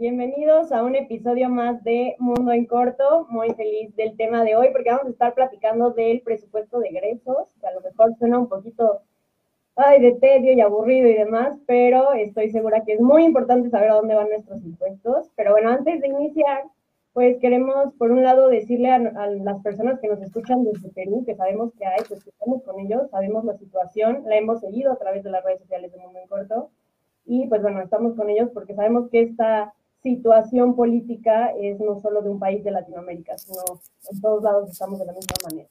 Bienvenidos a un episodio más de Mundo en Corto. Muy feliz del tema de hoy porque vamos a estar platicando del presupuesto de egresos, que a lo mejor suena un poquito ay, de tedio y aburrido y demás, pero estoy segura que es muy importante saber a dónde van nuestros impuestos. Pero bueno, antes de iniciar, pues queremos, por un lado, decirle a, las personas que nos escuchan desde Perú, que sabemos que hay, pues que estamos con ellos, sabemos la situación, la hemos seguido a través de las redes sociales de Mundo en Corto, y pues bueno, estamos con ellos porque sabemos que esta situación política es no solo de un país de Latinoamérica, sino en todos lados estamos de la misma manera.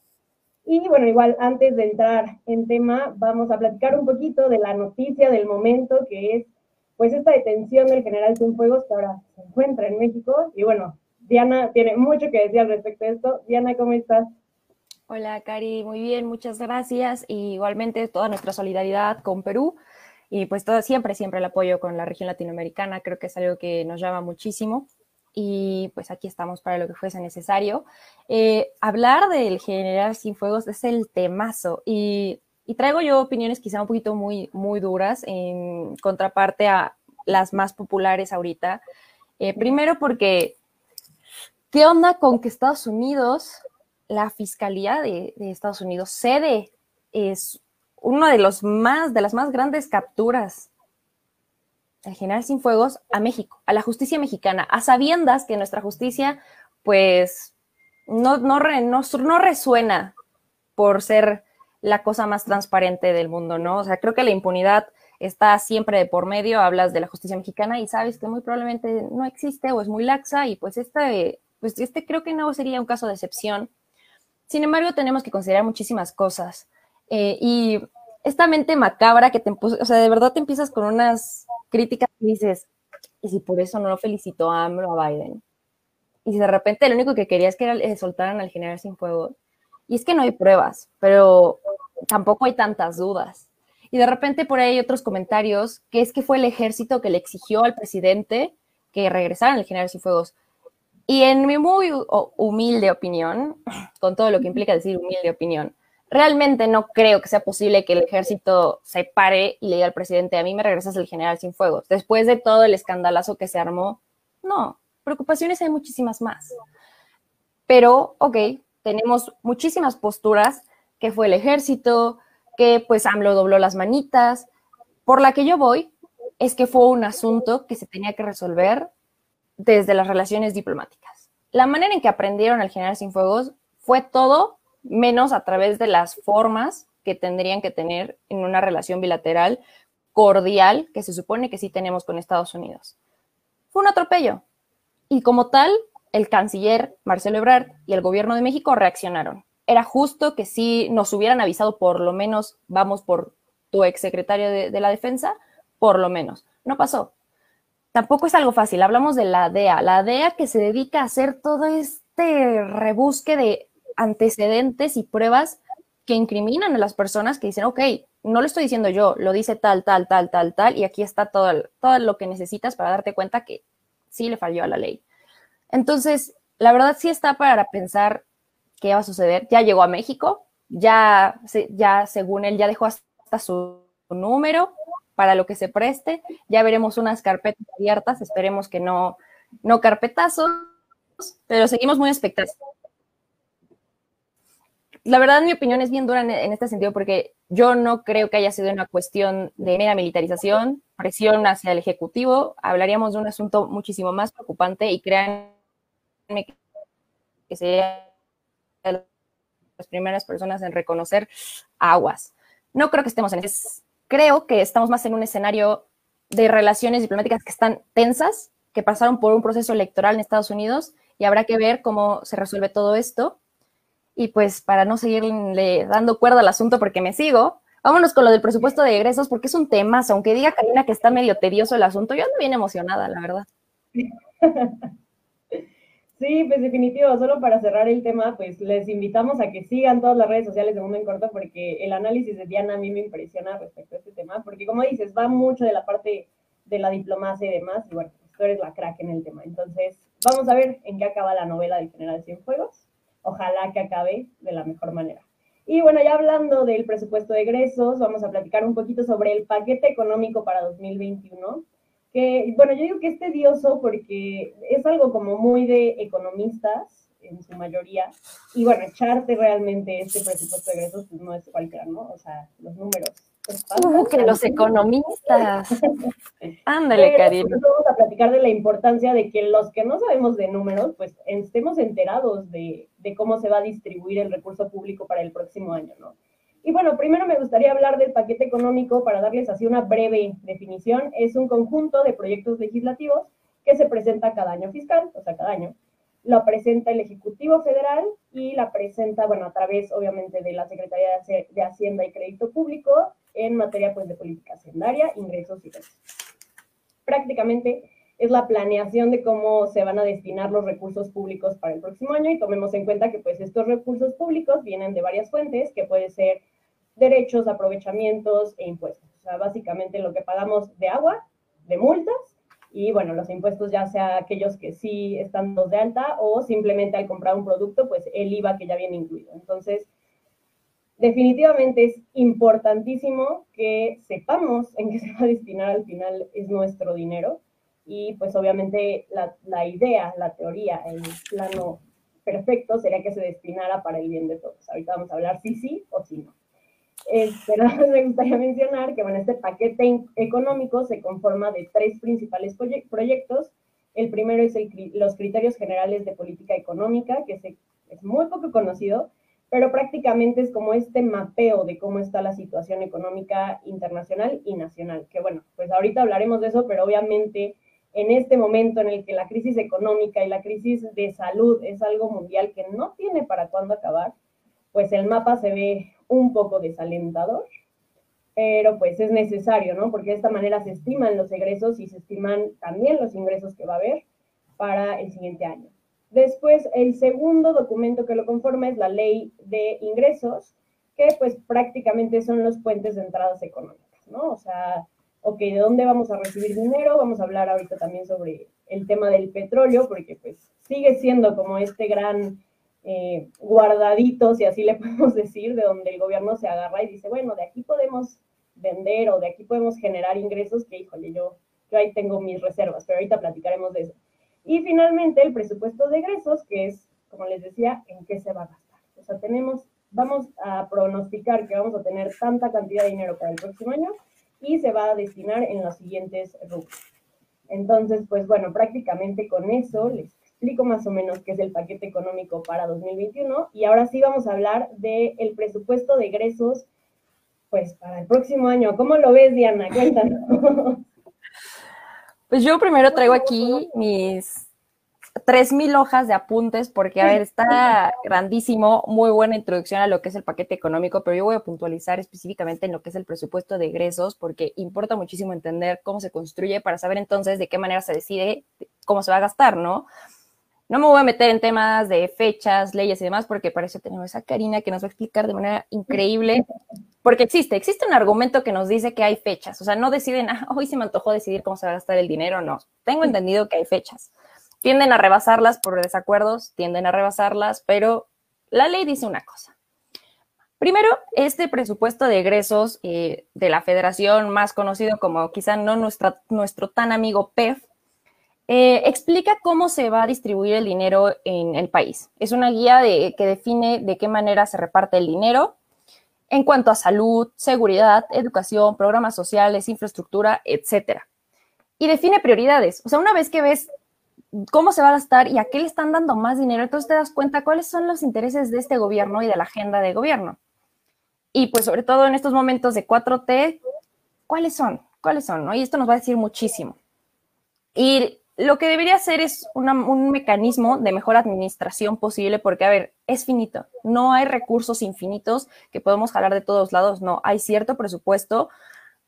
Y bueno, igual antes de entrar en tema, vamos a platicar un poquito de la noticia del momento, que es pues esta detención del general Cienfuegos que ahora se encuentra en México. Y bueno, Diana tiene mucho que decir al respecto de esto. Diana, ¿cómo estás? Hola, Cari, muy bien, muchas gracias. Y igualmente toda nuestra solidaridad con Perú y pues todo, siempre, siempre el apoyo con la región latinoamericana. Creo que es algo que nos llama muchísimo y pues aquí estamos para lo que fuese necesario. Eh, hablar del general sin fuegos es el temazo y, traigo yo opiniones quizá un poquito muy, muy duras en contraparte a las más populares ahorita. Eh, primero porque, ¿qué onda con que Estados Unidos, la Fiscalía de, de Estados Unidos, cede es uno de los más, de las más grandes capturas el general fuegos a México, a la justicia mexicana, a sabiendas que nuestra justicia, pues, no, no, no, resuena por ser la cosa más transparente del mundo, ¿no? O sea, creo que la impunidad está siempre de por medio, hablas de la justicia mexicana y sabes que muy probablemente no existe o es muy laxa y pues este, pues este creo que no sería un caso de excepción. Sin embargo, tenemos que considerar muchísimas cosas. Eh, y esta mente macabra que te, o sea, de verdad te empiezas con unas críticas y dices, ¿y si por eso no lo felicitó a AMLO a Biden? Y si de repente lo único que quería es que era, soltaran al general sin fuego. Y es que no hay pruebas, pero tampoco hay tantas dudas. Y de repente por ahí hay otros comentarios, que es que fue el ejército que le exigió al presidente que regresaran al general sin fuegos. Y en mi muy humilde opinión, con todo lo que implica decir humilde opinión, realmente no creo que sea posible que el ejército se pare y le diga al presidente, a mí me regresas el general sin fuegos. Después de todo el escandalazo que se armó, no, preocupaciones hay muchísimas más. Pero, ok, tenemos muchísimas posturas, que fue el ejército, que pues AMLO dobló las manitas. Por la que yo voy es que fue un asunto que se tenía que resolver desde las relaciones diplomáticas. La manera en que aprendieron al general sin fuegos fue todo menos a través de las formas que tendrían que tener en una relación bilateral cordial que se supone que sí tenemos con Estados Unidos. Fue un atropello. Y como tal, el canciller Marcelo Ebrard y el gobierno de México reaccionaron. Era justo que sí nos hubieran avisado, por lo menos, vamos por tu exsecretario de, de la defensa, por lo menos. No pasó. Tampoco es algo fácil. Hablamos de la DEA, la DEA que se dedica a hacer todo este rebusque de antecedentes y pruebas que incriminan a las personas que dicen, ok, no lo estoy diciendo yo, lo dice tal, tal, tal, tal, tal, y aquí está todo, todo lo que necesitas para darte cuenta que sí le falló a la ley. Entonces, la verdad sí está para pensar qué va a suceder. Ya llegó a México, ya, ya según él, ya dejó hasta su número para lo que se preste, ya veremos unas carpetas abiertas, esperemos que no, no carpetazos, pero seguimos muy expectantes la verdad, mi opinión es bien dura en, este sentido porque yo no creo que haya sido una cuestión de mera militarización, presión hacia el Ejecutivo. Hablaríamos de un asunto muchísimo más preocupante y créanme que sería las primeras personas en reconocer aguas. No creo que estemos en eso. Creo que estamos más en un escenario de relaciones diplomáticas que están tensas, que pasaron por un proceso electoral en Estados Unidos y habrá que ver cómo se resuelve todo esto y pues para no seguirle dando cuerda al asunto porque me sigo, vámonos con lo del presupuesto de egresos porque es un tema, aunque diga Karina que está medio tedioso el asunto, yo ando bien emocionada, la verdad. Sí, pues definitivo, solo para cerrar el tema, pues les invitamos a que sigan todas las redes sociales de Mundo en Corto porque el análisis de Diana a mí me impresiona respecto a este tema, porque como dices, va mucho de la parte de la diplomacia y demás, y bueno, pues tú eres la crack en el tema. Entonces, vamos a ver en qué acaba la novela del General Cienfuegos. Ojalá que acabe de la mejor manera. Y bueno, ya hablando del presupuesto de egresos, vamos a platicar un poquito sobre el paquete económico para 2021 que, bueno, yo digo que es tedioso porque es algo como muy de economistas en su mayoría, y bueno, echarte realmente este presupuesto de egresos pues no es cualquiera, ¿no? O sea, los números. Uh, que los economistas. Ándale, Karina. Vamos a platicar de la importancia de que los que no sabemos de números, pues estemos enterados de, de cómo se va a distribuir el recurso público para el próximo año, ¿no? Y bueno, primero me gustaría hablar del paquete económico para darles así una breve definición. Es un conjunto de proyectos legislativos que se presenta cada año fiscal, o sea, cada año. Lo presenta el Ejecutivo Federal y la presenta, bueno, a través, obviamente, de la Secretaría de Hacienda y Crédito Público en materia, pues, de política hacendaria, ingresos y gastos. Prácticamente es la planeación de cómo se van a destinar los recursos públicos para el próximo año y tomemos en cuenta que, pues, estos recursos públicos vienen de varias fuentes, que puede ser derechos, aprovechamientos e impuestos. O sea, básicamente lo que pagamos de agua, de multas, y bueno, los impuestos ya sea aquellos que sí están dos de alta o simplemente al comprar un producto, pues el IVA que ya viene incluido. Entonces, definitivamente es importantísimo que sepamos en qué se va a destinar al final es nuestro dinero y pues obviamente la, la idea, la teoría, el plano perfecto sería que se destinara para el bien de todos. Ahorita vamos a hablar si sí o si no. Pero me gustaría mencionar que bueno, este paquete económico se conforma de tres principales proyectos. El primero es los criterios generales de política económica, que es muy poco conocido, pero prácticamente es como este mapeo de cómo está la situación económica internacional y nacional. Que bueno, pues ahorita hablaremos de eso, pero obviamente en este momento en el que la crisis económica y la crisis de salud es algo mundial que no tiene para cuándo acabar, pues el mapa se ve un poco desalentador, pero pues es necesario, ¿no? Porque de esta manera se estiman los egresos y se estiman también los ingresos que va a haber para el siguiente año. Después, el segundo documento que lo conforma es la ley de ingresos, que pues prácticamente son los puentes de entradas económicas, ¿no? O sea, ok, ¿de dónde vamos a recibir dinero? Vamos a hablar ahorita también sobre el tema del petróleo, porque pues sigue siendo como este gran eh, guardaditos, y así le podemos decir, de donde el gobierno se agarra y dice, bueno, de aquí podemos vender o de aquí podemos generar ingresos que, híjole, yo, yo ahí tengo mis reservas, pero ahorita platicaremos de eso. Y finalmente el presupuesto de egresos, que es, como les decía, en qué se va a gastar. O sea, tenemos, vamos a pronosticar que vamos a tener tanta cantidad de dinero para el próximo año y se va a destinar en los siguientes rubros. Entonces, pues bueno, prácticamente con eso les explico más o menos qué es el paquete económico para 2021 y ahora sí vamos a hablar del presupuesto de egresos pues para el próximo año. ¿Cómo lo ves, Diana? Cuéntanos. Pues yo primero traigo aquí mis 3.000 hojas de apuntes porque, a ver, está grandísimo, muy buena introducción a lo que es el paquete económico, pero yo voy a puntualizar específicamente en lo que es el presupuesto de egresos porque importa muchísimo entender cómo se construye para saber entonces de qué manera se decide cómo se va a gastar, ¿no? No me voy a meter en temas de fechas, leyes y demás, porque para eso tenemos a Karina que nos va a explicar de manera increíble, porque existe, existe un argumento que nos dice que hay fechas, o sea, no deciden, ah, hoy se me antojó decidir cómo se va a gastar el dinero, no, tengo entendido que hay fechas. Tienden a rebasarlas por desacuerdos, tienden a rebasarlas, pero la ley dice una cosa. Primero, este presupuesto de egresos eh, de la federación, más conocido como quizá no nuestra, nuestro tan amigo PEF, eh, explica cómo se va a distribuir el dinero en el país. Es una guía que define de qué manera se reparte el dinero en cuanto a salud, seguridad, educación, programas sociales, infraestructura, etcétera. Y define prioridades. O sea, una vez que ves cómo se va a gastar y a qué le están dando más dinero, entonces te das cuenta cuáles son los intereses de este gobierno y de la agenda de gobierno. Y pues sobre todo en estos momentos de 4T, ¿cuáles son? ¿Cuáles son? Y esto nos va a decir muchísimo. Y lo que debería ser es un mecanismo de mejor administración posible, porque, a ver, es finito. No hay recursos infinitos que podemos jalar de todos lados. No, hay cierto presupuesto,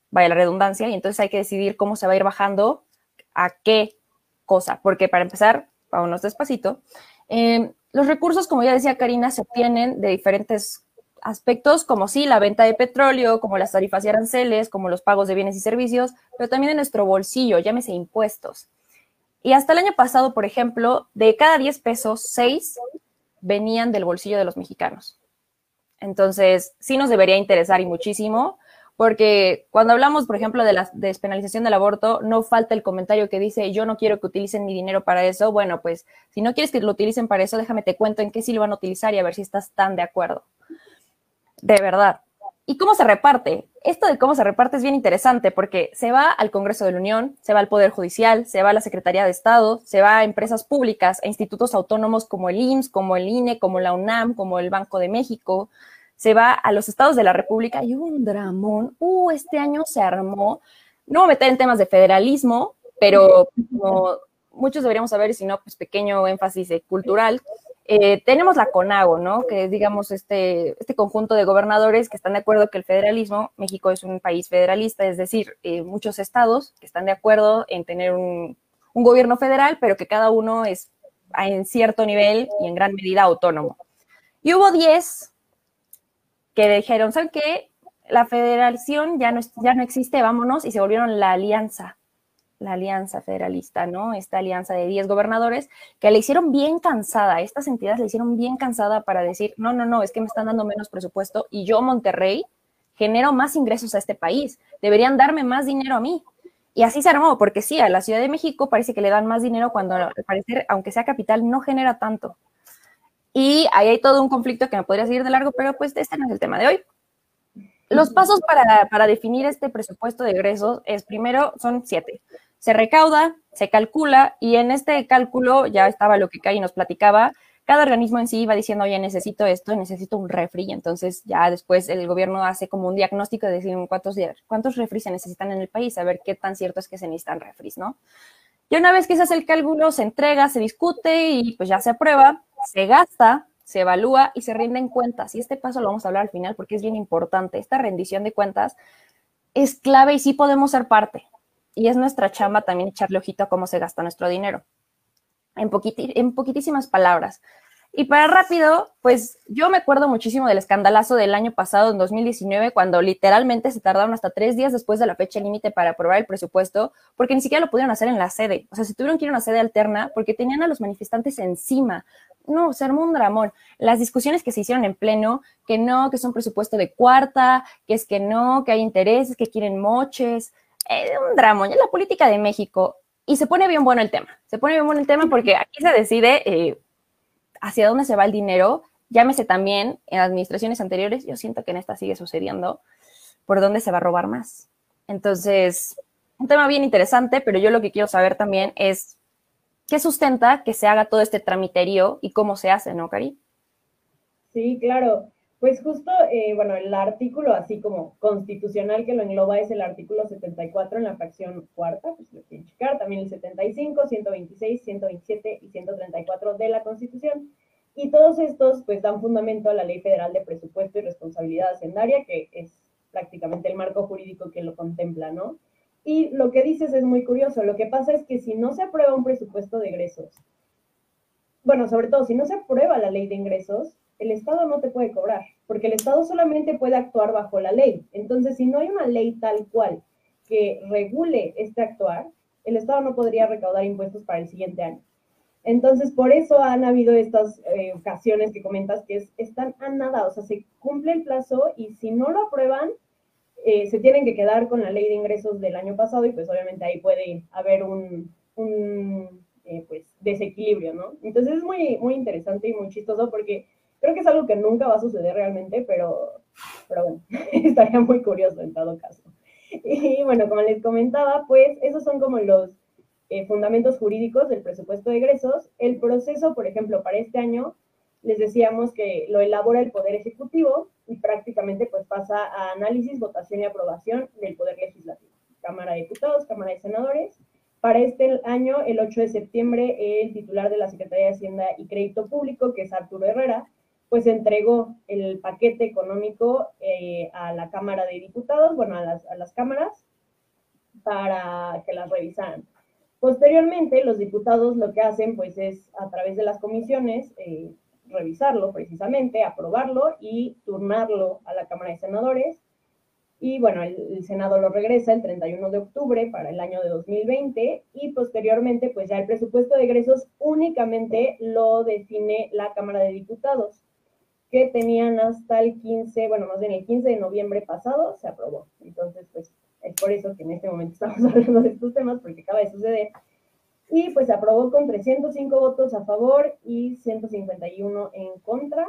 vaya la redundancia, y entonces hay que decidir cómo se va a ir bajando a qué cosa. Porque para empezar, vámonos despacito. Eh, los recursos, como ya decía Karina, se obtienen de diferentes aspectos, como sí, la venta de petróleo, como las tarifas y aranceles, como los pagos de bienes y servicios, pero también de nuestro bolsillo, llámese impuestos. Y hasta el año pasado, por ejemplo, de cada 10 pesos, 6 venían del bolsillo de los mexicanos. Entonces, sí nos debería interesar y muchísimo, porque cuando hablamos, por ejemplo, de la despenalización del aborto, no falta el comentario que dice, yo no quiero que utilicen mi dinero para eso. Bueno, pues si no quieres que lo utilicen para eso, déjame te cuento en qué sí lo van a utilizar y a ver si estás tan de acuerdo. De verdad. ¿Y cómo se reparte? Esto de cómo se reparte es bien interesante porque se va al Congreso de la Unión, se va al Poder Judicial, se va a la Secretaría de Estado, se va a empresas públicas, a institutos autónomos como el IMSS, como el INE, como la UNAM, como el Banco de México, se va a los estados de la República y un dramón. Uh, este año se armó. No voy a meter en temas de federalismo, pero como muchos deberíamos saber, si no, pues pequeño énfasis cultural. Eh, tenemos la CONAGO, ¿no? Que es, digamos, este, este conjunto de gobernadores que están de acuerdo que el federalismo, México es un país federalista, es decir, eh, muchos estados que están de acuerdo en tener un, un gobierno federal, pero que cada uno es en cierto nivel y en gran medida autónomo. Y hubo 10 que dijeron, ¿saben qué? La federación ya no, ya no existe, vámonos, y se volvieron la alianza, la alianza federalista, ¿no? Esta alianza de 10 gobernadores que le hicieron bien cansada, estas entidades le hicieron bien cansada para decir, no, no, no, es que me están dando menos presupuesto y yo, Monterrey, genero más ingresos a este país, deberían darme más dinero a mí. Y así se armó, porque sí, a la Ciudad de México parece que le dan más dinero cuando al parecer, aunque sea capital, no genera tanto. Y ahí hay todo un conflicto que me podría seguir de largo, pero pues este no es el tema de hoy. Los pasos para, para definir este presupuesto de egresos es primero, son siete. Se recauda, se calcula y en este cálculo ya estaba lo que Kai nos platicaba, cada organismo en sí va diciendo, oye, necesito esto, necesito un refri, y entonces ya después el gobierno hace como un diagnóstico de decir cuántos, cuántos refris se necesitan en el país, a ver qué tan cierto es que se necesitan refris, ¿no? Y una vez que se hace el cálculo, se entrega, se discute y pues ya se aprueba, se gasta, se evalúa y se rinden cuentas. Y este paso lo vamos a hablar al final porque es bien importante. Esta rendición de cuentas es clave y sí podemos ser parte. Y es nuestra chamba también echarle ojito a cómo se gasta nuestro dinero. En, en poquitísimas palabras, y para rápido, pues yo me acuerdo muchísimo del escandalazo del año pasado, en 2019, cuando literalmente se tardaron hasta tres días después de la fecha límite para aprobar el presupuesto, porque ni siquiera lo pudieron hacer en la sede. O sea, se tuvieron que ir a una sede alterna porque tenían a los manifestantes encima. No, se armó un dramón. Las discusiones que se hicieron en pleno, que no, que es un presupuesto de cuarta, que es que no, que hay intereses, que quieren moches. Eh, un dramón. Ya la política de México. Y se pone bien bueno el tema. Se pone bien bueno el tema porque aquí se decide. Eh, hacia dónde se va el dinero, llámese también en administraciones anteriores, yo siento que en esta sigue sucediendo, por dónde se va a robar más. Entonces, un tema bien interesante, pero yo lo que quiero saber también es qué sustenta que se haga todo este tramiterio y cómo se hace, ¿no, Cari? Sí, claro. Pues justo, eh, bueno, el artículo así como constitucional que lo engloba es el artículo 74 en la fracción cuarta, pues lo quieren checar, también el 75, 126, 127 y 134 de la Constitución. Y todos estos pues dan fundamento a la Ley Federal de Presupuesto y Responsabilidad Hacendaria, que es prácticamente el marco jurídico que lo contempla, ¿no? Y lo que dices es muy curioso. Lo que pasa es que si no se aprueba un presupuesto de egresos, bueno, sobre todo si no se aprueba la ley de ingresos, el Estado no te puede cobrar, porque el Estado solamente puede actuar bajo la ley. Entonces, si no hay una ley tal cual que regule este actuar, el Estado no podría recaudar impuestos para el siguiente año. Entonces, por eso han habido estas eh, ocasiones que comentas que están a nada, o sea, se cumple el plazo y si no lo aprueban, eh, se tienen que quedar con la ley de ingresos del año pasado y pues obviamente ahí puede haber un, eh, pues, desequilibrio, ¿no? Entonces es muy, muy interesante y muy chistoso porque Creo que es algo que nunca va a suceder realmente, pero, pero estaría muy curioso en todo caso. Y bueno, como les comentaba, pues esos son como los eh, fundamentos jurídicos del presupuesto de egresos. El proceso, por ejemplo, para este año, les decíamos que lo elabora el Poder Ejecutivo y prácticamente pues pasa a análisis, votación y aprobación del Poder Legislativo, Cámara de Diputados, Cámara de Senadores. Para este año, el 8 de septiembre, el titular de la Secretaría de Hacienda y Crédito Público, que es Arturo Herrera, pues entregó el paquete económico eh, a la Cámara de Diputados, bueno, a las, cámaras, para que las revisaran. Posteriormente, los diputados lo que hacen pues es a través de las comisiones eh, revisarlo precisamente, aprobarlo y turnarlo a la Cámara de Senadores. Y bueno, el, el, Senado lo regresa el 31 de octubre para el año de 2020 y posteriormente pues ya el presupuesto de egresos únicamente lo define la Cámara de Diputados que tenían hasta el 15, bueno, más bien el 15 de noviembre pasado se aprobó. Entonces, pues es por eso que en este momento estamos hablando de estos temas, porque acaba de suceder. Y pues se aprobó con 305 votos a favor y 151 en contra.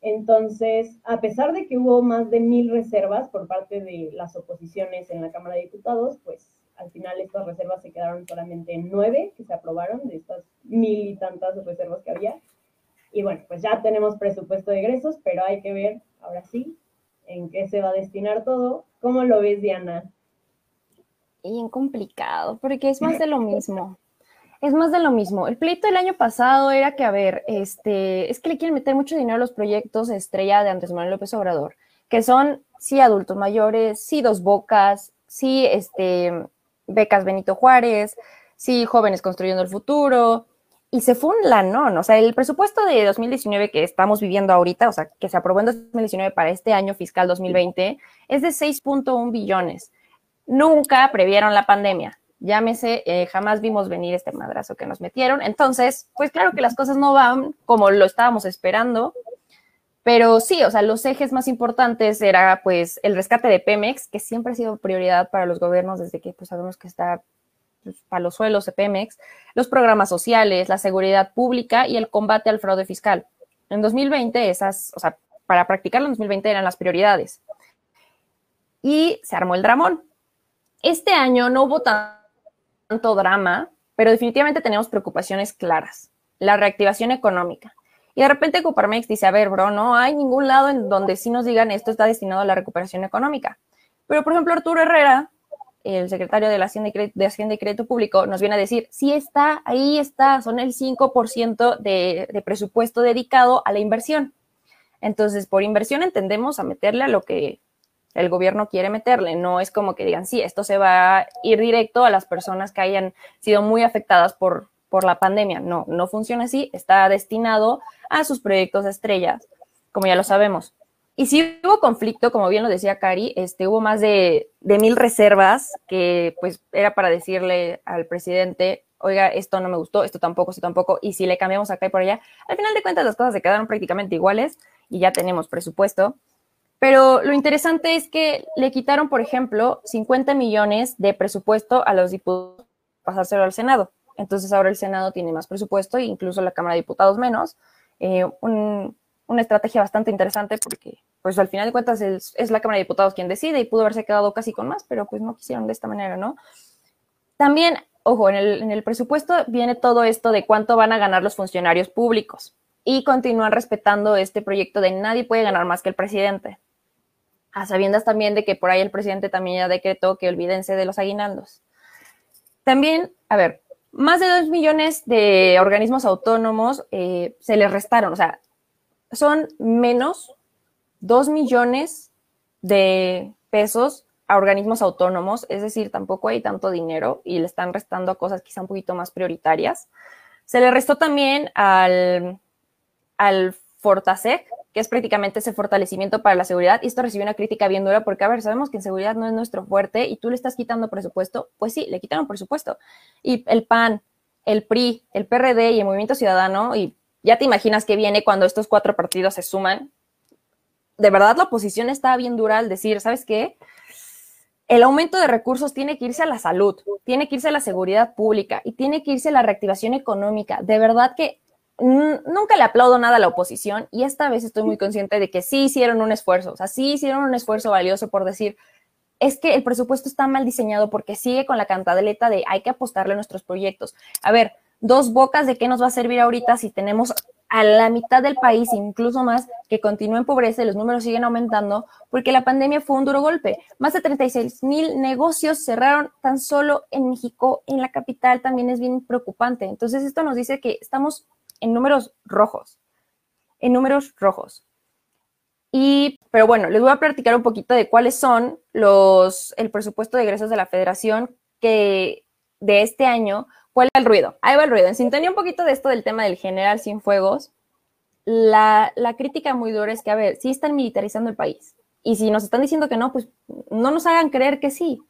Entonces, a pesar de que hubo más de mil reservas por parte de las oposiciones en la Cámara de Diputados, pues al final estas reservas se quedaron solamente en nueve que se aprobaron de estas mil y tantas reservas que había. Y bueno, pues ya tenemos presupuesto de egresos, pero hay que ver ahora sí en qué se va a destinar todo. ¿Cómo lo ves, Diana? Bien complicado, porque es más de lo mismo. Es más de lo mismo. El pleito del año pasado era que, a ver, este, es que le quieren meter mucho dinero a los proyectos estrella de Andrés Manuel López Obrador, que son sí adultos mayores, sí dos bocas, sí este, becas Benito Juárez, sí jóvenes construyendo el futuro, y se fue un lanón. O sea, el presupuesto de 2019 que estamos viviendo ahorita, o sea, que se aprobó en 2019 para este año fiscal 2020, es de 6.1 billones. Nunca previeron la pandemia. Llámese, eh, jamás vimos venir este madrazo que nos metieron. Entonces, pues claro que las cosas no van como lo estábamos esperando. Pero sí, o sea, los ejes más importantes era pues el rescate de Pemex, que siempre ha sido prioridad para los gobiernos desde que pues sabemos que está para los suelos de Pemex, los programas sociales, la seguridad pública y el combate al fraude fiscal. En 2020, esas, o sea, para practicarlo en 2020 eran las prioridades. Y se armó el dramón. Este año no hubo tanto drama, pero definitivamente tenemos preocupaciones claras. La reactivación económica. Y de repente Coparmex dice, a ver, bro, no hay ningún lado en donde sí nos digan esto está destinado a la recuperación económica. Pero, por ejemplo, Arturo Herrera el secretario de, la Hacienda y de Hacienda y Crédito Público nos viene a decir, sí está, ahí está, son el 5% de, de presupuesto dedicado a la inversión. Entonces, por inversión entendemos a meterle a lo que el gobierno quiere meterle. No es como que digan, sí, esto se va a ir directo a las personas que hayan sido muy afectadas por, por la pandemia. No, no funciona así. Está destinado a sus proyectos de estrellas, como ya lo sabemos. Y sí hubo conflicto, como bien lo decía Cari, este, hubo más de, de, mil reservas que pues era para decirle al presidente, oiga, esto no me gustó, esto tampoco, esto tampoco, y si le cambiamos acá y por allá, al final de cuentas las cosas se quedaron prácticamente iguales y ya tenemos presupuesto. Pero lo interesante es que le quitaron, por ejemplo, 50 millones de presupuesto a los diputados pasárselo al Senado. Entonces ahora el Senado tiene más presupuesto e incluso la Cámara de Diputados menos. Eh, un, una estrategia bastante interesante porque, pues al final de cuentas, es, es, la Cámara de Diputados quien decide y pudo haberse quedado casi con más, pero pues no quisieron de esta manera, ¿no? También, ojo, en el presupuesto viene todo esto de cuánto van a ganar los funcionarios públicos y continúan respetando este proyecto de nadie puede ganar más que el presidente. A sabiendas también de que por ahí el presidente también ya decretó que olvídense de los aguinaldos. También, a ver, más de dos millones de organismos autónomos eh, se les restaron, o sea, son menos 2 millones de pesos a organismos autónomos, es decir, tampoco hay tanto dinero y le están restando a cosas quizá un poquito más prioritarias. Se le restó también al, al Fortasec, que es prácticamente ese fortalecimiento para la seguridad, y esto recibió una crítica bien dura porque, a ver, sabemos que en seguridad no es nuestro fuerte y tú le estás quitando presupuesto, pues sí, le quitaron presupuesto. Y el PAN, el PRI, el PRD y el Movimiento Ciudadano, y ya te imaginas que viene cuando estos cuatro partidos se suman. De verdad, la oposición está bien dura al decir, ¿sabes qué? El aumento de recursos tiene que irse a la salud, tiene que irse a la seguridad pública y tiene que irse a la reactivación económica. De verdad que nunca le aplaudo nada a la oposición y esta vez estoy muy consciente de que sí hicieron un esfuerzo, o sea, sí hicieron un esfuerzo valioso por decir, es que el presupuesto está mal diseñado porque sigue con la cantaleta de hay que apostarle a nuestros proyectos. A ver, dos bocas de qué nos va a servir ahorita si tenemos a la mitad del país, incluso más, que continúa en pobreza y los números siguen aumentando, porque la pandemia fue un duro golpe. Más de 36 mil negocios cerraron tan solo en México, en la capital también es bien preocupante. Entonces, esto nos dice que estamos en números rojos, en números rojos. Y, pero bueno, les voy a platicar un poquito de cuáles son los, el presupuesto de egresos de la federación que de este año ¿Cuál va el ruido? Ahí va el ruido. En sintonía un poquito de esto del tema del general sin fuegos, la, la crítica muy dura es que, a ver, sí están militarizando el país. Y si nos están diciendo que no, pues no nos hagan creer que sí.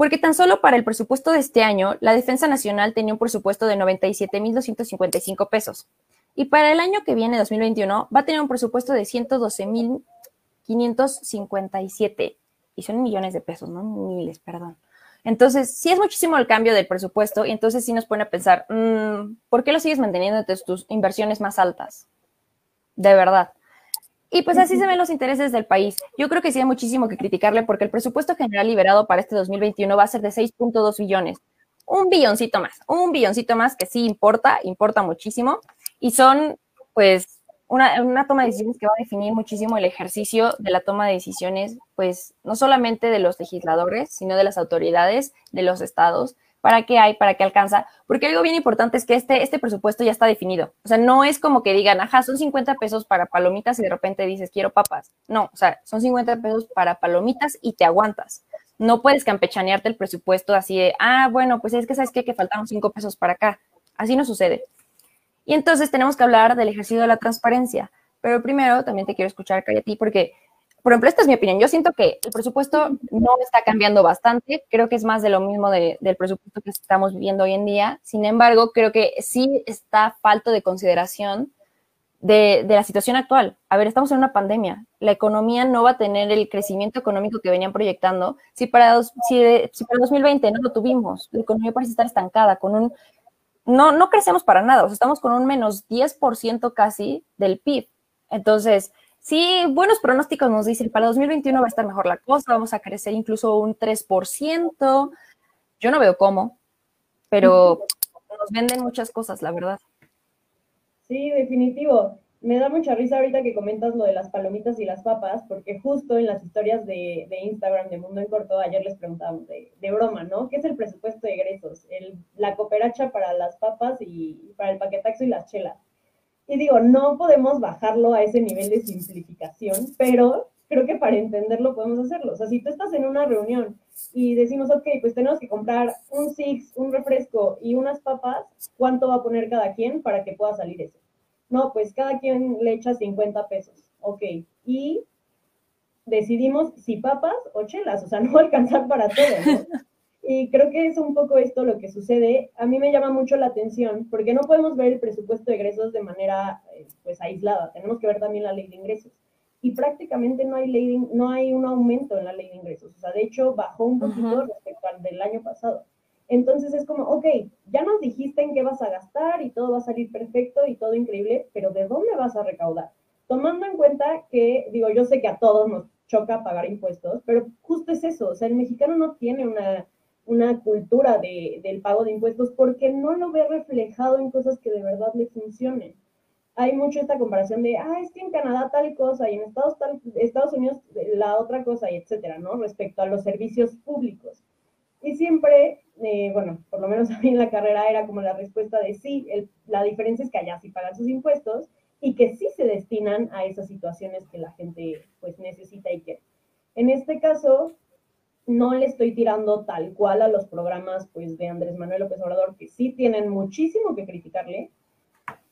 Porque tan solo para el presupuesto de este año, la Defensa Nacional tenía un presupuesto de 97.255 pesos. Y para el año que viene, 2021, va a tener un presupuesto de 112.557. Y son millones de pesos, no miles, perdón. Entonces, sí es muchísimo el cambio del presupuesto y entonces sí nos pone a pensar, mm, ¿por qué lo sigues manteniendo entre tus inversiones más altas? De verdad. Y pues así se ven los intereses del país. Yo creo que sí hay muchísimo que criticarle porque el presupuesto general liberado para este 2021 va a ser de 6.2 billones. Un billoncito más, un billoncito más que sí importa, importa muchísimo. Y son, pues, una, una, toma de decisiones que va a definir muchísimo el ejercicio de la toma de decisiones, pues, no solamente de los legisladores, sino de las autoridades, de los estados, para qué hay, para qué alcanza, porque algo bien importante es que este, este presupuesto ya está definido. O sea, no es como que digan, ajá, son 50 pesos para palomitas y de repente dices, quiero papas. No, o sea, son 50 pesos para palomitas y te aguantas. No puedes campechanearte el presupuesto así de, ah, bueno, pues es que sabes qué? que faltaron 5 pesos para acá. Así no sucede. Y entonces tenemos que hablar del ejercicio de la transparencia. Pero primero también te quiero escuchar, ti porque por ejemplo, esta es mi opinión. Yo siento que el presupuesto no está cambiando bastante. Creo que es más de lo mismo del presupuesto que estamos viviendo hoy en día. Sin embargo, creo que sí está falto de consideración de, la situación actual. A ver, estamos en una pandemia. La economía no va a tener el crecimiento económico que venían proyectando. Si para, si, si para 2020 no lo tuvimos, la economía parece estar estancada con un... No, no crecemos para nada. O sea, estamos con un menos 10% casi del PIB. Entonces, Sí, buenos pronósticos nos dicen, para 2021 va a estar mejor la cosa, vamos a crecer incluso un 3%. Yo no veo cómo, pero nos venden muchas cosas, la verdad. Sí, definitivo. Me da mucha risa ahorita que comentas lo de las palomitas y las papas, porque justo en las historias de, Instagram de Mundo en Corto, ayer les preguntábamos de, broma, ¿no? ¿Qué es el presupuesto de egresos? El, la cooperacha para las papas y, y para el paquetaxo y las chelas y digo, no podemos bajarlo a ese nivel de simplificación, pero creo que para entenderlo podemos hacerlo. O sea, si tú estás en una reunión y decimos, ok, pues tenemos que comprar un Six, un refresco y unas papas, ¿cuánto va a poner cada quien para que pueda salir eso? No, pues cada quien le echa 50 pesos. Ok, y decidimos si papas o chelas, o sea, no alcanzar para todo, ¿no? Y creo que es un poco esto lo que sucede. A mí me llama mucho la atención porque no podemos ver el presupuesto de egresos de manera eh, pues aislada. Tenemos que ver también la ley de ingresos. Y prácticamente no hay, ley no hay un aumento en la ley de ingresos. O sea, de hecho, bajó un poquito respecto al del año pasado. Entonces es como, ok, ya nos dijiste en qué vas a gastar y todo va a salir perfecto y todo increíble, pero ¿de dónde vas a recaudar? Tomando en cuenta que, digo, yo sé que a todos nos choca pagar impuestos, pero justo es eso, o sea, el mexicano no tiene una una cultura de, del pago de impuestos porque no lo ve reflejado en cosas que de verdad le funcionen. Hay mucho esta comparación de, ah, es que en Canadá tal cosa y en Estados, tal, Estados Unidos la otra cosa y etcétera, ¿no? Respecto a los servicios públicos. Y siempre, eh, bueno, por lo menos a mí en la carrera era como la respuesta de sí, la diferencia es que allá sí pagan sus impuestos y que sí se destinan a esas situaciones que la gente pues necesita y quiere. En este caso, no le estoy tirando tal cual a los programas pues, de Andrés Manuel López Obrador, que sí tienen muchísimo que criticarle.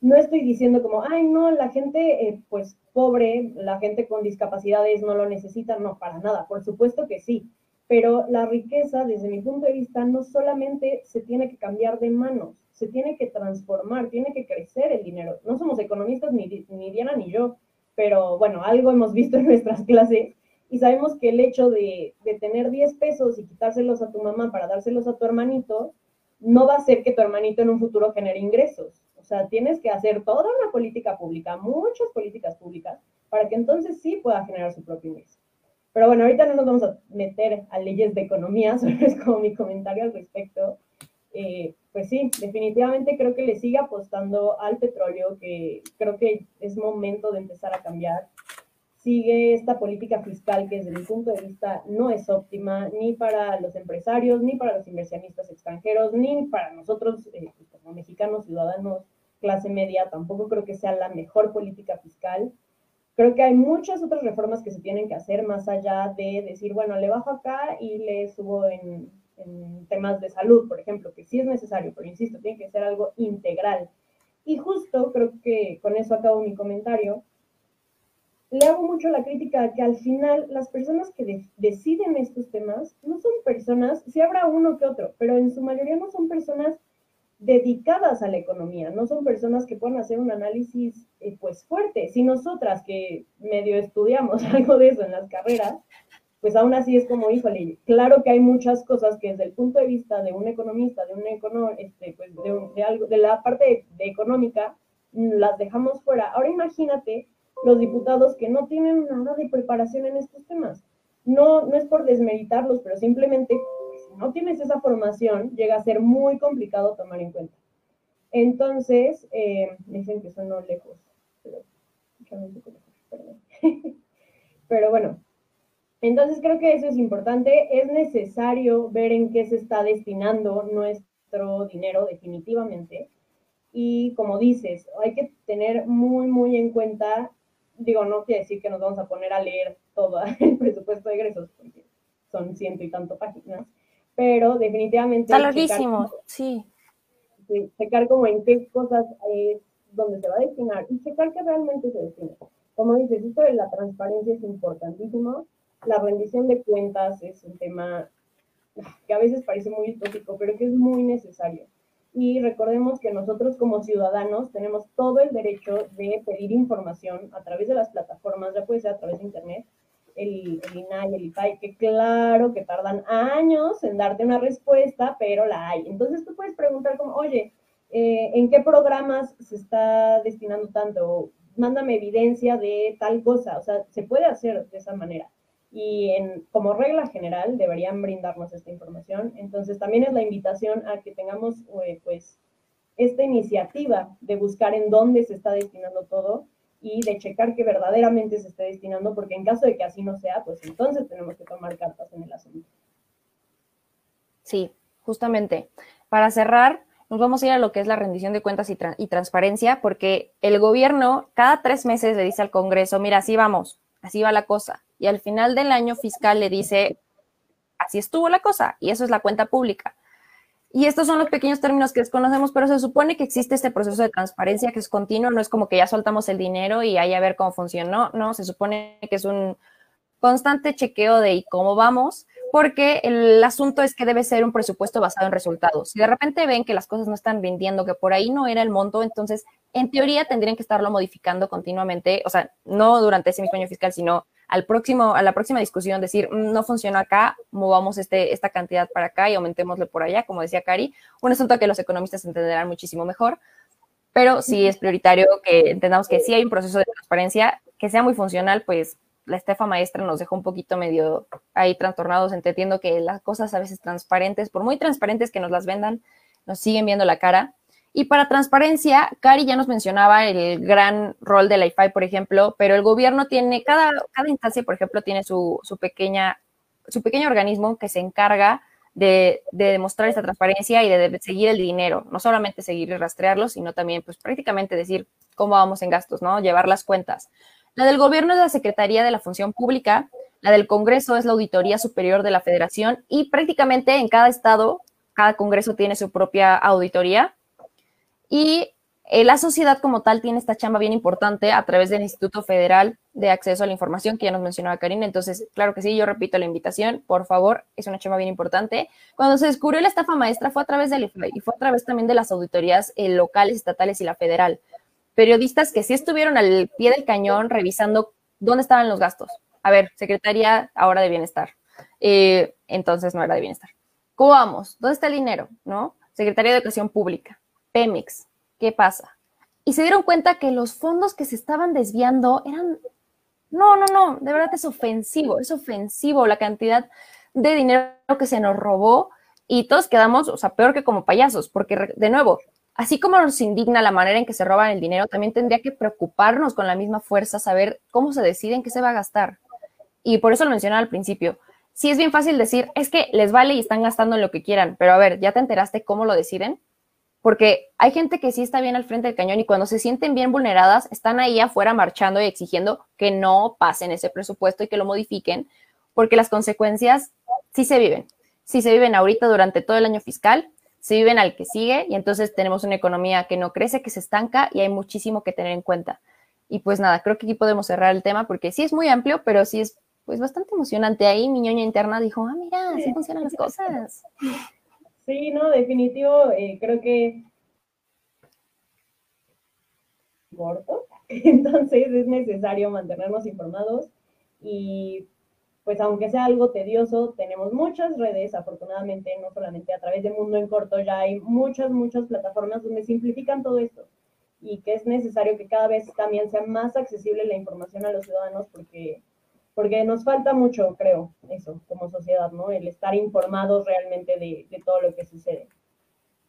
No estoy diciendo como, ay, no, la gente eh, pues pobre, la gente con discapacidades no lo necesita, no, para nada, por supuesto que sí, pero la riqueza, desde mi punto de vista, no solamente se tiene que cambiar de manos, se tiene que transformar, tiene que crecer el dinero. No somos economistas ni, ni Diana ni yo, pero bueno, algo hemos visto en nuestras clases y sabemos que el hecho de, tener 10 pesos y quitárselos a tu mamá para dárselos a tu hermanito, no va a hacer que tu hermanito en un futuro genere ingresos. O sea, tienes que hacer toda una política pública, muchas políticas públicas, para que entonces sí pueda generar su propio ingreso. Pero bueno, ahorita no nos vamos a meter a leyes de economía, solo es como mi comentario al respecto. Eh, pues sí, definitivamente creo que le sigue apostando al petróleo, que creo que es momento de empezar a cambiar sigue esta política fiscal que desde mi punto de vista no es óptima ni para los empresarios, ni para los inversionistas extranjeros, ni para nosotros eh, pues, como mexicanos, ciudadanos, clase media, tampoco creo que sea la mejor política fiscal. Creo que hay muchas otras reformas que se tienen que hacer más allá de decir, bueno, le bajo acá y le subo en, en temas de salud, por ejemplo, que sí es necesario, pero insisto, tiene que ser algo integral. Y justo creo que con eso acabo mi comentario. Le hago mucho la crítica que al final las personas que deciden estos temas no son personas, si habrá uno que otro, pero en su mayoría no son personas dedicadas a la economía, no son personas que puedan hacer un análisis eh, pues fuerte. Si nosotras que medio estudiamos algo de eso en las carreras, pues aún así es como, híjole, claro que hay muchas cosas que desde el punto de vista de un economista, de un econo, este, pues de, algo, de la parte de, económica, las dejamos fuera. Ahora imagínate los diputados que no tienen nada de preparación en estos temas. No, no es por desmeritarlos, pero simplemente pues, si no tienes esa formación, llega a ser muy complicado tomar en cuenta. Entonces, eh, dicen que son no lejos, pero, pero bueno, entonces creo que eso es importante. Es necesario ver en qué se está destinando nuestro dinero definitivamente. Y como dices, hay que tener muy, muy en cuenta, digo, no quiere decir que nos vamos a poner a leer todo el presupuesto de egresos, porque son ciento y tanto páginas, pero definitivamente... Está larguísimo, sí. Checar como en qué cosas es donde se va a destinar y checar que realmente se destina. Como dices, esto de la transparencia es importantísimo la rendición de cuentas es un tema que a veces parece muy utópico, pero que es muy necesario. Y recordemos que nosotros como ciudadanos tenemos todo el derecho de pedir información a través de las plataformas, ya puede ser a través de Internet, el, el INAI, el IPAI, que claro que tardan años en darte una respuesta, pero la hay. Entonces tú puedes preguntar como, oye, eh, ¿en qué programas se está destinando tanto? Mándame evidencia de tal cosa. O sea, se puede hacer de esa manera y como regla general deberían brindarnos esta información. Entonces también es la invitación a que tengamos eh, pues esta iniciativa de buscar en dónde se está destinando todo y de checar que verdaderamente se esté destinando, porque en caso de que así no sea, pues entonces tenemos que tomar cartas en el asunto. Sí, justamente. Para cerrar, nos vamos a ir a lo que es la rendición de cuentas y, y transparencia, porque el gobierno cada tres meses le dice al Congreso, mira, así vamos, así va la cosa y al final del año fiscal le dice, así estuvo la cosa, y eso es la cuenta pública. Y estos son los pequeños términos que desconocemos, pero se supone que existe este proceso de transparencia que es continuo, no es como que ya soltamos el dinero y ahí a ver cómo funcionó, no, se supone que es un constante chequeo de cómo vamos, porque el asunto es que debe ser un presupuesto basado en resultados. Si de repente ven que las cosas no están rindiendo, que por ahí no era el monto, entonces en teoría tendrían que estarlo modificando continuamente, o sea, no durante ese mismo año fiscal, sino al próximo, a la próxima discusión decir, mm, no funciona acá, movamos este, esta cantidad para acá y aumentémosle por allá, como decía Cari, un asunto que los economistas entenderán muchísimo mejor, pero sí es prioritario que entendamos que sí hay un proceso de transparencia, que sea muy funcional, pues la estefa maestra nos dejó un poquito medio ahí trastornados, entendiendo que las cosas a veces transparentes, por muy transparentes que nos las vendan, nos siguen viendo la cara. Y para transparencia, Cari ya nos mencionaba el gran rol de la IFAI, por ejemplo, pero el gobierno tiene, cada, cada instancia, por ejemplo, tiene su, pequeña, su pequeño organismo que se encarga de, demostrar esta transparencia y de, seguir el dinero, no solamente seguir y rastrearlo, sino también, pues prácticamente decir cómo vamos en gastos, ¿no? Llevar las cuentas. La del gobierno es la Secretaría de la Función Pública, la del Congreso es la Auditoría Superior de la Federación y prácticamente en cada estado, cada Congreso tiene su propia auditoría y eh, la sociedad como tal tiene esta chamba bien importante a través del Instituto Federal de Acceso a la Información que ya nos mencionaba Karina. Entonces, claro que sí, yo repito la invitación, por favor, es una chamba bien importante. Cuando se descubrió la estafa maestra fue a través del IFE y fue a través también de las auditorías eh, locales, estatales y la federal. Periodistas que sí estuvieron al pie del cañón revisando dónde estaban los gastos. A ver, Secretaría ahora de Bienestar. Eh, entonces no era de Bienestar. ¿Cómo vamos? ¿Dónde está el dinero? ¿No? Secretaría de Educación Pública Pemex. ¿Qué pasa? Y se dieron cuenta que los fondos que se estaban desviando eran... No, no, no, de verdad es ofensivo, es ofensivo la cantidad de dinero que se nos robó y todos quedamos, o sea, peor que como payasos, porque de nuevo, así como nos indigna la manera en que se roban el dinero, también tendría que preocuparnos con la misma fuerza saber cómo se decide en qué se va a gastar. Y por eso lo mencionaba al principio. Sí es bien fácil decir, es que les vale y están gastando en lo que quieran, pero a ver, ¿ya te enteraste cómo lo deciden? Porque hay gente que sí está bien al frente del cañón y cuando se sienten bien vulneradas, están ahí afuera marchando y exigiendo que no pasen ese presupuesto y que lo modifiquen, porque las consecuencias sí se viven. sí se viven ahorita durante todo el año fiscal, se viven al que sigue y entonces tenemos una economía que no crece, que se estanca y hay muchísimo que tener en cuenta. Y pues nada, creo que aquí podemos cerrar el tema porque sí es muy amplio, pero sí es pues bastante emocionante. Ahí mi ñoña interna dijo, ah, mira, así funcionan las cosas. Sí, no, definitivo, eh, creo que corto, entonces es necesario mantenernos informados y pues aunque sea algo tedioso, tenemos muchas redes, afortunadamente, no solamente a través de Mundo en Corto, ya hay muchas, muchas plataformas donde simplifican todo esto y que es necesario que cada vez también sea más accesible la información a los ciudadanos porque, porque nos falta mucho, creo, eso, como sociedad, ¿no? El estar informados realmente de, de todo lo que sucede.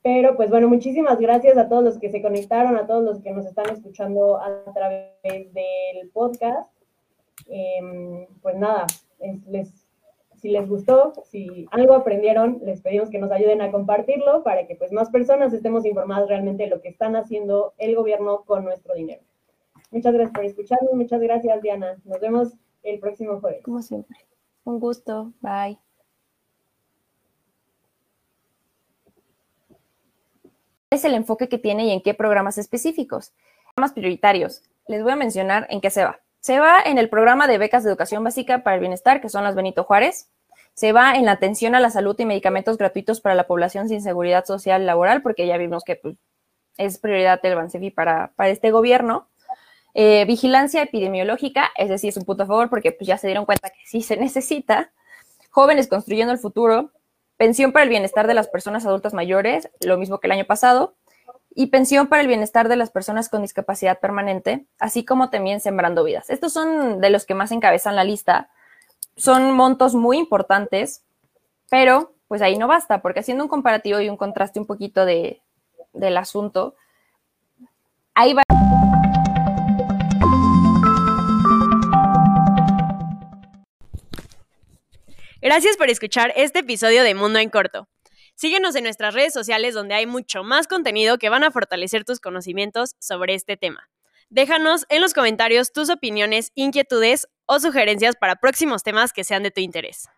Pero pues bueno, muchísimas gracias a todos los que se conectaron, a todos los que nos están escuchando a través del podcast. Em, pues nada, si les gustó, si algo aprendieron, les pedimos que nos ayuden a compartirlo para que pues más personas estemos informadas realmente de lo que están haciendo el gobierno con nuestro dinero. Muchas gracias por escucharnos, muchas gracias Diana. Nos vemos el próximo jueves. Como siempre. Un gusto. Bye. es el enfoque que tiene y en qué programas específicos. Programas prioritarios. Les voy a mencionar en qué se va. Se va en el programa de becas de educación básica para el bienestar, que son las Benito Juárez. Se va en la atención a la salud y medicamentos gratuitos para la población sin seguridad social laboral, porque ya vimos que pues, es prioridad el Bansefi para, para este gobierno. Eh, vigilancia epidemiológica, es decir, es un punto a favor porque pues, ya se dieron cuenta que sí se necesita. Jóvenes construyendo el futuro, pensión para el bienestar de las personas adultas mayores, lo mismo que el año pasado, y pensión para el bienestar de las personas con discapacidad permanente, así como también sembrando vidas. Estos son de los que más encabezan la lista. Son montos muy importantes, pero pues ahí no basta, porque haciendo un comparativo y un contraste un poquito de, del asunto, ahí va. Gracias por escuchar este episodio de Mundo en Corto. Síguenos en nuestras redes sociales donde hay mucho más contenido que van a fortalecer tus conocimientos sobre este tema. Déjanos en los comentarios tus opiniones, inquietudes o sugerencias para próximos temas que sean de tu interés.